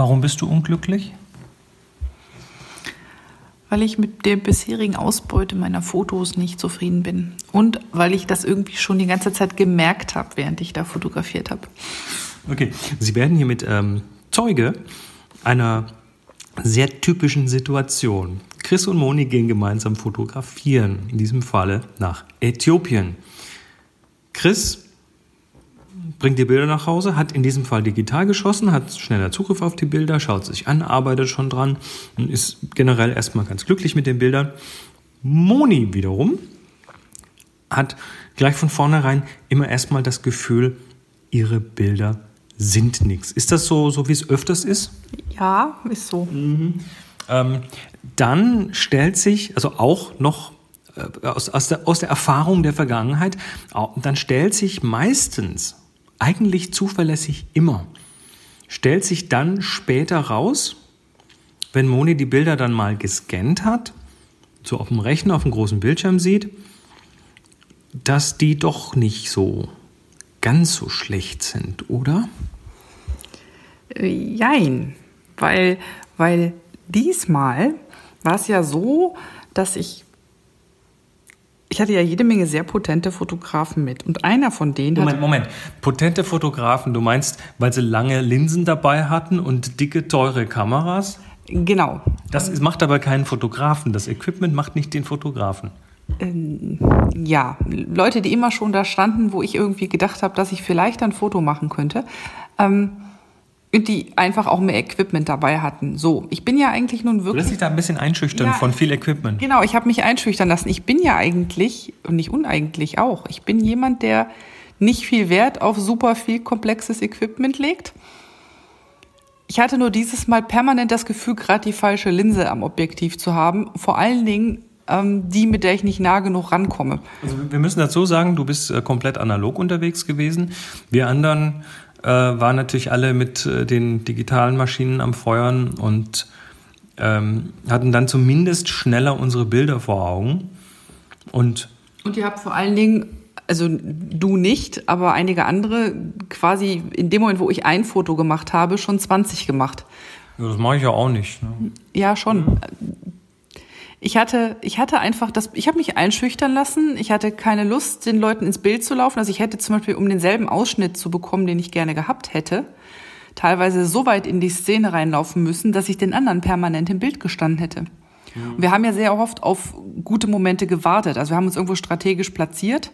Warum bist du unglücklich? Weil ich mit der bisherigen Ausbeute meiner Fotos nicht zufrieden bin. Und weil ich das irgendwie schon die ganze Zeit gemerkt habe, während ich da fotografiert habe. Okay, Sie werden hier mit ähm, Zeuge einer sehr typischen Situation. Chris und Moni gehen gemeinsam fotografieren, in diesem Falle nach Äthiopien. Chris bringt die Bilder nach Hause, hat in diesem Fall digital geschossen, hat schneller Zugriff auf die Bilder, schaut sich an, arbeitet schon dran und ist generell erstmal ganz glücklich mit den Bildern. Moni wiederum hat gleich von vornherein immer erstmal das Gefühl, ihre Bilder sind nichts. Ist das so, so wie es öfters ist? Ja, ist so. Mhm. Ähm, dann stellt sich, also auch noch äh, aus, aus, der, aus der Erfahrung der Vergangenheit, dann stellt sich meistens, eigentlich zuverlässig immer, stellt sich dann später raus, wenn Moni die Bilder dann mal gescannt hat, so auf dem Rechner, auf dem großen Bildschirm sieht, dass die doch nicht so ganz so schlecht sind, oder? Äh, jein, weil, weil diesmal war es ja so, dass ich ich hatte ja jede Menge sehr potente Fotografen mit. Und einer von denen Moment. Moment. Potente Fotografen, du meinst, weil sie lange Linsen dabei hatten und dicke, teure Kameras? Genau. Das macht aber keinen Fotografen. Das Equipment macht nicht den Fotografen. Ähm, ja, Leute, die immer schon da standen, wo ich irgendwie gedacht habe, dass ich vielleicht ein Foto machen könnte. Ähm, die einfach auch mehr Equipment dabei hatten. So, ich bin ja eigentlich nun wirklich. Du lässt dich da ein bisschen einschüchtern ja, von viel Equipment. Genau, ich habe mich einschüchtern lassen. Ich bin ja eigentlich, und nicht uneigentlich auch, ich bin jemand, der nicht viel Wert auf super viel komplexes Equipment legt. Ich hatte nur dieses Mal permanent das Gefühl, gerade die falsche Linse am Objektiv zu haben. Vor allen Dingen ähm, die, mit der ich nicht nah genug rankomme. Also wir müssen dazu sagen, du bist äh, komplett analog unterwegs gewesen. Wir anderen äh, waren natürlich alle mit äh, den digitalen Maschinen am Feuern und ähm, hatten dann zumindest schneller unsere Bilder vor Augen. Und, und ihr habt vor allen Dingen, also du nicht, aber einige andere quasi in dem Moment, wo ich ein Foto gemacht habe, schon 20 gemacht. Ja, das mache ich ja auch nicht. Ne? Ja, schon. Ich hatte, ich hatte einfach das, ich habe mich einschüchtern lassen. Ich hatte keine Lust, den Leuten ins Bild zu laufen. Also ich hätte zum Beispiel, um denselben Ausschnitt zu bekommen, den ich gerne gehabt hätte, teilweise so weit in die Szene reinlaufen müssen, dass ich den anderen permanent im Bild gestanden hätte. Ja. wir haben ja sehr oft auf gute Momente gewartet. Also wir haben uns irgendwo strategisch platziert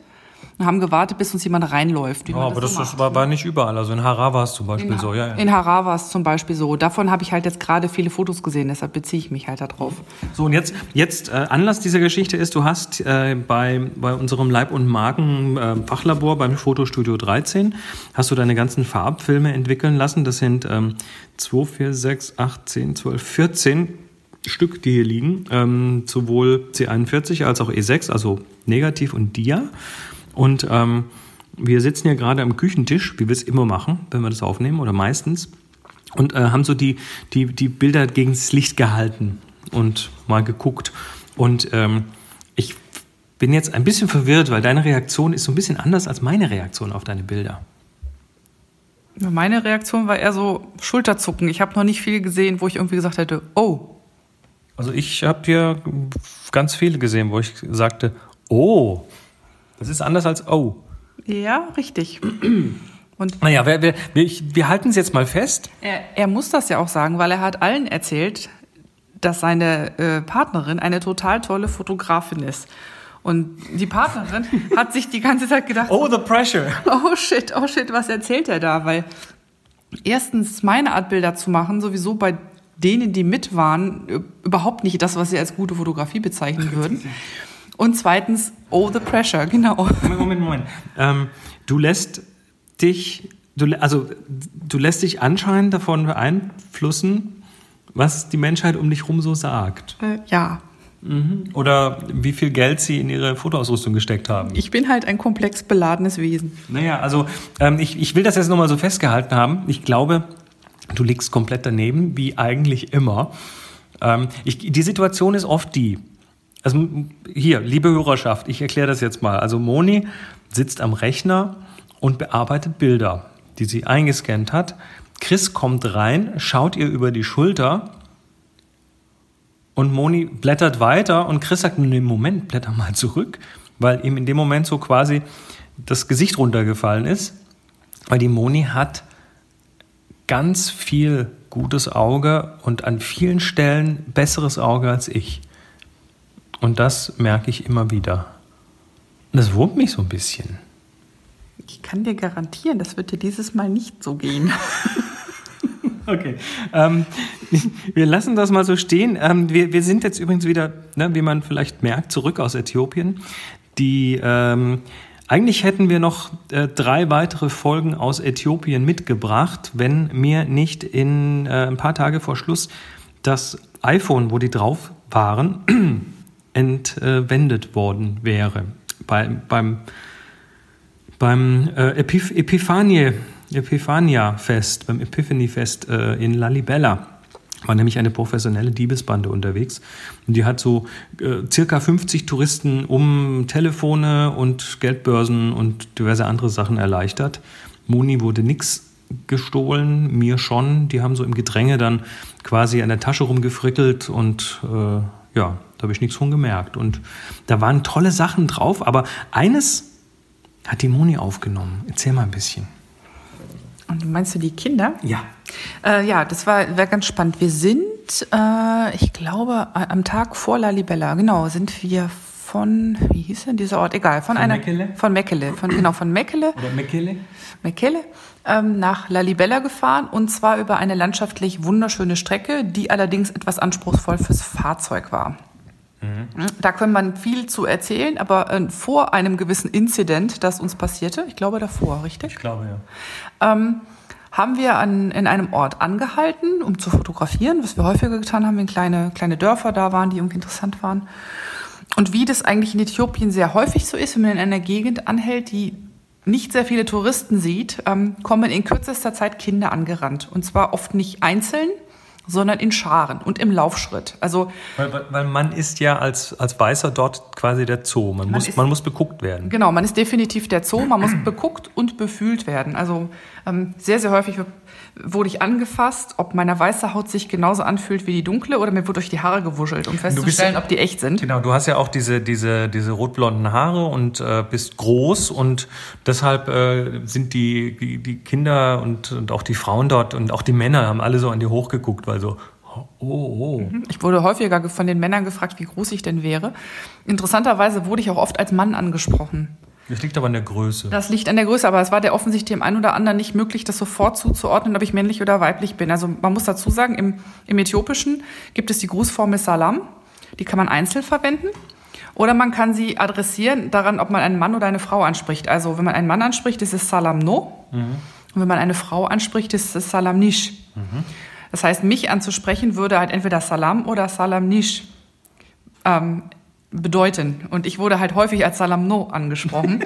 und haben gewartet, bis uns jemand reinläuft. Ja, aber das, so das war, war, nicht überall. Also in Harar war es zum Beispiel in, so. Ja, ja. In Harar war es zum Beispiel so. Davon habe ich halt jetzt gerade viele Fotos gesehen, deshalb beziehe ich mich halt darauf. So, und jetzt, jetzt äh, Anlass dieser Geschichte ist, du hast äh, bei, bei unserem Leib- und Magen-Fachlabor äh, beim Fotostudio 13, hast du deine ganzen Farbfilme entwickeln lassen. Das sind ähm, 2, 4, 6, 8, 10, 12, 14 Stück, die hier liegen. Ähm, sowohl C41 als auch E6, also negativ und dia. Und ähm, wir sitzen ja gerade am Küchentisch, wie wir es immer machen, wenn wir das aufnehmen, oder meistens, und äh, haben so die, die, die Bilder gegen das Licht gehalten und mal geguckt. Und ähm, ich bin jetzt ein bisschen verwirrt, weil deine Reaktion ist so ein bisschen anders als meine Reaktion auf deine Bilder. Meine Reaktion war eher so Schulterzucken. Ich habe noch nicht viel gesehen, wo ich irgendwie gesagt hätte, oh. Also ich habe hier ganz viele gesehen, wo ich sagte, oh. Das ist anders als oh. Ja, richtig. Und naja, wir, wir, wir, wir halten es jetzt mal fest. Er, er, muss das ja auch sagen, weil er hat allen erzählt, dass seine äh, Partnerin eine total tolle Fotografin ist. Und die Partnerin hat sich die ganze Zeit gedacht, oh, the pressure. Oh shit, oh shit, was erzählt er da? Weil erstens meine Art Bilder zu machen, sowieso bei denen, die mit waren, überhaupt nicht das, was sie als gute Fotografie bezeichnen würden. Und zweitens, oh, the pressure, genau. Moment, Moment, Moment. Ähm, du lässt dich, du, also du lässt dich anscheinend davon beeinflussen, was die Menschheit um dich herum so sagt. Äh, ja. Mhm. Oder wie viel Geld sie in ihre Fotoausrüstung gesteckt haben. Ich bin halt ein komplex beladenes Wesen. Naja, also ähm, ich, ich will das jetzt nochmal so festgehalten haben. Ich glaube, du liegst komplett daneben, wie eigentlich immer. Ähm, ich, die Situation ist oft die, also hier, liebe Hörerschaft, ich erkläre das jetzt mal. Also Moni sitzt am Rechner und bearbeitet Bilder, die sie eingescannt hat. Chris kommt rein, schaut ihr über die Schulter und Moni blättert weiter und Chris sagt, nee, Moment, blätter mal zurück, weil ihm in dem Moment so quasi das Gesicht runtergefallen ist, weil die Moni hat ganz viel gutes Auge und an vielen Stellen besseres Auge als ich. Und das merke ich immer wieder. Das wurmt mich so ein bisschen. Ich kann dir garantieren, das wird dir dieses Mal nicht so gehen. Okay. Ähm, wir lassen das mal so stehen. Ähm, wir, wir sind jetzt übrigens wieder, ne, wie man vielleicht merkt, zurück aus Äthiopien. Die ähm, eigentlich hätten wir noch äh, drei weitere Folgen aus Äthiopien mitgebracht, wenn mir nicht in äh, ein paar Tage vor Schluss das iPhone, wo die drauf waren, entwendet worden wäre. Bei, beim beim äh, Epiph Epiphanie, Epiphania-Fest, beim Epiphany-Fest äh, in Lalibella war nämlich eine professionelle Diebesbande unterwegs. Und die hat so äh, circa 50 Touristen um Telefone und Geldbörsen und diverse andere Sachen erleichtert. Moni wurde nichts gestohlen, mir schon. Die haben so im Gedränge dann quasi an der Tasche rumgefrickelt und äh, ja, da habe ich nichts von gemerkt. Und da waren tolle Sachen drauf, aber eines hat die Moni aufgenommen. Erzähl mal ein bisschen. Und meinst du die Kinder? Ja. Äh, ja, das war, war ganz spannend. Wir sind, äh, ich glaube, am Tag vor Lalibella, genau, sind wir von, wie hieß denn dieser Ort? Egal, von, von einer. Meckele? Von Meckele. Von, genau, von Meckele. Oder Meckele? Meckele. Ähm, nach Lalibella gefahren und zwar über eine landschaftlich wunderschöne Strecke, die allerdings etwas anspruchsvoll fürs Fahrzeug war. Mhm. Da kann man viel zu erzählen, aber äh, vor einem gewissen Inzident, das uns passierte, ich glaube davor, richtig? Ich glaube, ja. Ähm, haben wir an, in einem Ort angehalten, um zu fotografieren, was wir häufiger getan haben, wenn kleine, kleine Dörfer da waren, die irgendwie interessant waren. Und wie das eigentlich in Äthiopien sehr häufig so ist, wenn man in einer Gegend anhält, die nicht sehr viele Touristen sieht, ähm, kommen in kürzester Zeit Kinder angerannt. Und zwar oft nicht einzeln, sondern in Scharen und im Laufschritt. Also weil, weil, weil man ist ja als, als Weißer dort quasi der Zoo. Man, man muss, ist, man muss beguckt werden. Genau, man ist definitiv der Zoo. Man muss beguckt und befühlt werden. Also ähm, sehr, sehr häufig wurde ich angefasst, ob meine weiße Haut sich genauso anfühlt wie die dunkle oder mir wurde durch die Haare gewuschelt, um festzustellen, bist, ob die echt sind. Genau, du hast ja auch diese, diese, diese rotblonden Haare und äh, bist groß und deshalb äh, sind die, die, die Kinder und, und auch die Frauen dort und auch die Männer haben alle so an dir hochgeguckt, weil so, Oh, oh. Mhm. Ich wurde häufiger von den Männern gefragt, wie groß ich denn wäre. Interessanterweise wurde ich auch oft als Mann angesprochen. Das liegt aber an der Größe. Das liegt an der Größe, aber es war der offensichtlich dem einen oder anderen nicht möglich, das sofort zuzuordnen, ob ich männlich oder weiblich bin. Also man muss dazu sagen, im, im Äthiopischen gibt es die Grußformel Salam. Die kann man einzeln verwenden. Oder man kann sie adressieren daran, ob man einen Mann oder eine Frau anspricht. Also wenn man einen Mann anspricht, ist es Salam no. Mhm. Und wenn man eine Frau anspricht, ist es Salam nish. Mhm. Das heißt, mich anzusprechen würde halt entweder Salam oder Salam nish ähm, bedeuten. Und ich wurde halt häufig als Salamno angesprochen.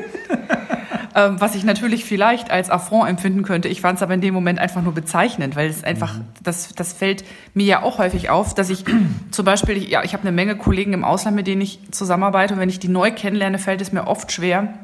ähm, was ich natürlich vielleicht als Affront empfinden könnte. Ich fand es aber in dem Moment einfach nur bezeichnend, weil es einfach, mhm. das, das fällt mir ja auch häufig auf, dass ich zum Beispiel, ja, ich habe eine Menge Kollegen im Ausland, mit denen ich zusammenarbeite und wenn ich die neu kennenlerne, fällt es mir oft schwer,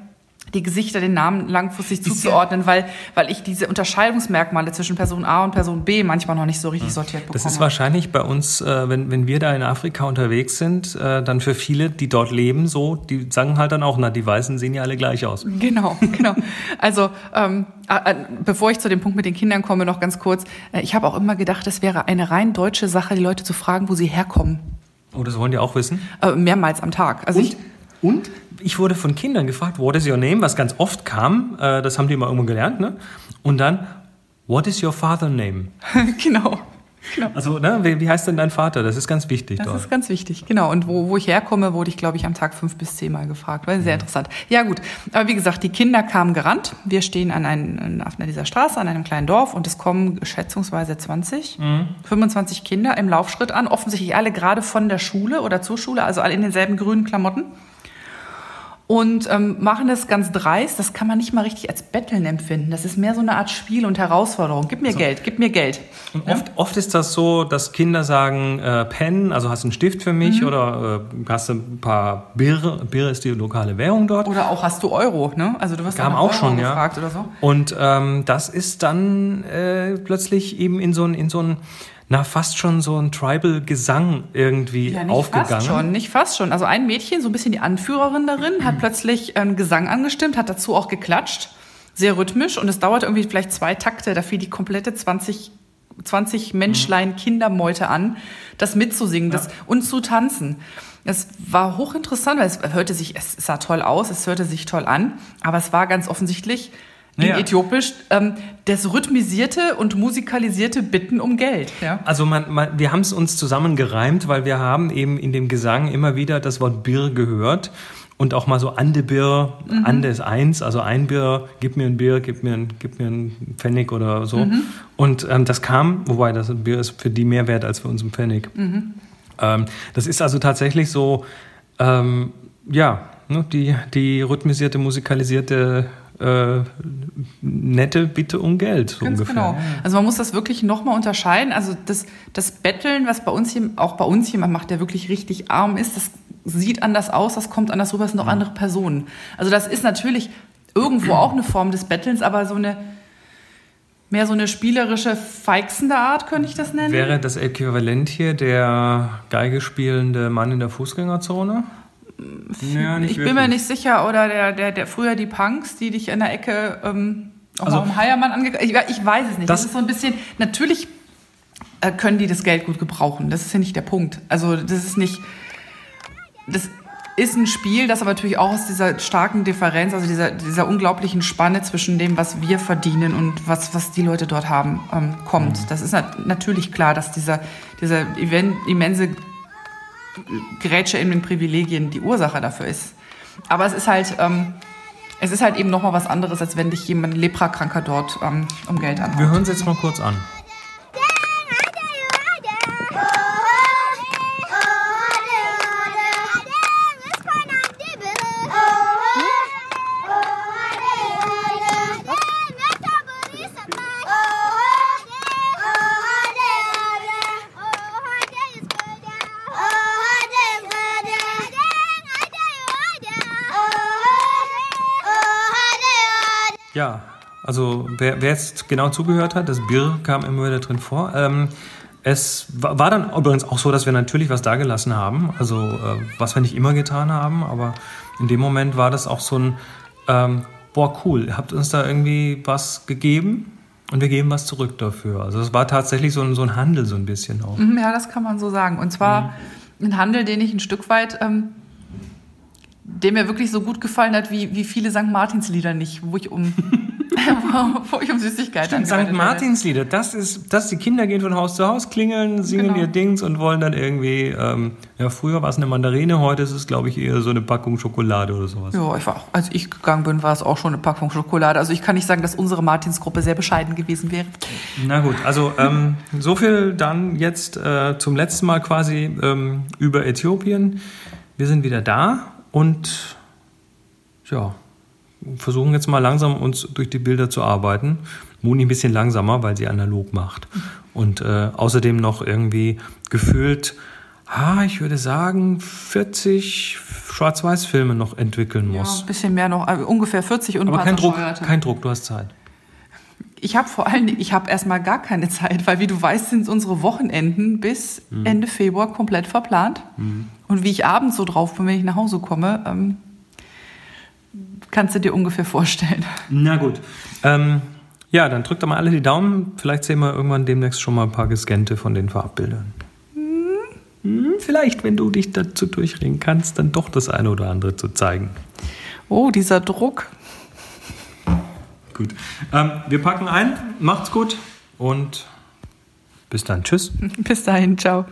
die Gesichter, den Namen langfristig zuzuordnen, weil, weil ich diese Unterscheidungsmerkmale zwischen Person A und Person B manchmal noch nicht so richtig sortiert bekomme. Das ist wahrscheinlich bei uns, äh, wenn, wenn wir da in Afrika unterwegs sind, äh, dann für viele, die dort leben, so, die sagen halt dann auch, na, die Weißen sehen ja alle gleich aus. Genau, genau. Also, ähm, äh, bevor ich zu dem Punkt mit den Kindern komme, noch ganz kurz. ich habe auch immer gedacht, es wäre eine rein deutsche Sache, die Leute zu fragen, wo sie herkommen. Oh, das wollen die auch wissen? mehrmals am Tag. Also und? Ich, und ich wurde von Kindern gefragt, what is your name, was ganz oft kam, äh, das haben die immer irgendwo gelernt, ne? Und dann, what is your father name? genau. Genau. Also, ne, wie, heißt denn dein Vater? Das ist ganz wichtig. Das dort. ist ganz wichtig, genau. Und wo, wo ich herkomme, wurde ich, glaube ich, am Tag fünf bis zehnmal gefragt. War sehr mhm. interessant. Ja, gut. Aber wie gesagt, die Kinder kamen gerannt. Wir stehen an, ein, auf dieser Straße, an einem kleinen Dorf und es kommen schätzungsweise 20, mhm. 25 Kinder im Laufschritt an. Offensichtlich alle gerade von der Schule oder zur Schule, also alle in denselben grünen Klamotten. Und ähm, machen das ganz dreist. Das kann man nicht mal richtig als Betteln empfinden. Das ist mehr so eine Art Spiel und Herausforderung. Gib mir so. Geld, gib mir Geld. Und oft, oft ist das so, dass Kinder sagen, äh, Pen, also hast du einen Stift für mich mhm. oder äh, hast du ein paar Birr, Birr ist die lokale Währung dort. Oder auch hast du Euro, ne? Also du wirst Kam auch Euro schon, gefragt ja. oder so. Und ähm, das ist dann äh, plötzlich eben in so ein, in so ein na, fast schon so ein Tribal-Gesang irgendwie ja, nicht aufgegangen. Fast schon, nicht fast schon. Also ein Mädchen, so ein bisschen die Anführerin darin, hat plötzlich einen Gesang angestimmt, hat dazu auch geklatscht. Sehr rhythmisch und es dauert irgendwie vielleicht zwei Takte, da fiel die komplette 20, 20 Menschlein mhm. Kindermeute an, das mitzusingen ja. das, und zu tanzen. Es war hochinteressant, weil es hörte sich, es sah toll aus, es hörte sich toll an, aber es war ganz offensichtlich in ja. Äthiopisch ähm, das rhythmisierte und musikalisierte Bitten um Geld. Ja? Also man, man, wir haben es uns zusammengereimt, weil wir haben eben in dem Gesang immer wieder das Wort Bir gehört und auch mal so Ande Bir, mhm. Ande ist eins, also ein Bir, gib mir ein Bir, gib mir ein, gib mir ein Pfennig oder so. Mhm. Und ähm, das kam, wobei das Bir ist für die mehr wert als für uns ein Pfennig. Mhm. Ähm, das ist also tatsächlich so, ähm, ja, ne, die, die rhythmisierte, musikalisierte äh, nette Bitte um Geld. So Ganz ungefähr. genau. Also man muss das wirklich nochmal unterscheiden. Also das, das Betteln, was bei uns hier, auch bei uns jemand macht, der wirklich richtig arm ist, das sieht anders aus, das kommt anders rüber, das sind auch andere Personen. Also das ist natürlich irgendwo auch eine Form des Bettelns, aber so eine mehr so eine spielerische, feixende Art, könnte ich das nennen. Wäre das Äquivalent hier der Geige spielende Mann in der Fußgängerzone? Ja, ich bin mir nicht sicher. Oder der, der, der früher die Punks, die dich in der Ecke ähm, auch also, um Heiermann ange... Ich, ich, weiß es nicht. Das, das, ist so ein bisschen... Natürlich äh, können die das Geld gut gebrauchen. Das ist ja nicht der Punkt. Also das ist nicht... Das ist ein Spiel, das aber natürlich auch aus dieser starken Differenz, also dieser, dieser unglaublichen Spanne zwischen dem, was wir verdienen und was, was die Leute dort haben, ähm, kommt. Mhm. Das ist nat natürlich klar, dass dieser, dieser immense Grätsche in den Privilegien die Ursache dafür ist. Aber es ist halt, ähm, es ist halt eben nochmal was anderes, als wenn dich jemand Leprakranker dort ähm, um Geld anhaut. Wir hören es jetzt mal kurz an. Ja, also wer, wer, jetzt genau zugehört hat, das Bier kam immer wieder drin vor. Ähm, es war dann übrigens auch so, dass wir natürlich was dagelassen haben, also äh, was wir nicht immer getan haben, aber in dem Moment war das auch so ein, ähm, boah cool, ihr habt uns da irgendwie was gegeben und wir geben was zurück dafür. Also es war tatsächlich so ein, so ein Handel so ein bisschen auch. Mhm, ja, das kann man so sagen. Und zwar mhm. ein Handel, den ich ein Stück weit ähm, der mir wirklich so gut gefallen hat, wie, wie viele St. Martins-Lieder nicht, wo ich um, wo ich um Süßigkeiten St. Martins-Lieder, das ist, das, die Kinder gehen von Haus zu Haus, klingeln, singen genau. ihr Dings und wollen dann irgendwie, ähm, ja, früher war es eine Mandarine, heute ist es, glaube ich, eher so eine Packung Schokolade oder sowas. Ja, ich war, als ich gegangen bin, war es auch schon eine Packung Schokolade. Also ich kann nicht sagen, dass unsere Martins-Gruppe sehr bescheiden gewesen wäre. Na gut, also ähm, so viel dann jetzt äh, zum letzten Mal quasi ähm, über Äthiopien. Wir sind wieder da und ja, versuchen jetzt mal langsam uns durch die Bilder zu arbeiten. Moni ein bisschen langsamer, weil sie analog macht. Und äh, außerdem noch irgendwie gefühlt, ah, ich würde sagen, 40 Schwarz-Weiß-Filme noch entwickeln muss. Ja, ein bisschen mehr noch, also ungefähr 40 und Aber kein Druck, kein Druck, du hast Zeit. Ich habe vor allen Dingen, ich habe erstmal gar keine Zeit, weil wie du weißt, sind unsere Wochenenden bis mhm. Ende Februar komplett verplant. Mhm. Und wie ich abends so drauf bin, wenn ich nach Hause komme, ähm, kannst du dir ungefähr vorstellen. Na gut. Ähm, ja, dann drückt doch mal alle die Daumen. Vielleicht sehen wir irgendwann demnächst schon mal ein paar gescannte von den Farbbildern. Mhm. Vielleicht, wenn du dich dazu durchringen kannst, dann doch das eine oder andere zu zeigen. Oh, dieser Druck. Gut. Ähm, wir packen ein. Macht's gut und bis dann. Tschüss. Bis dahin. Ciao.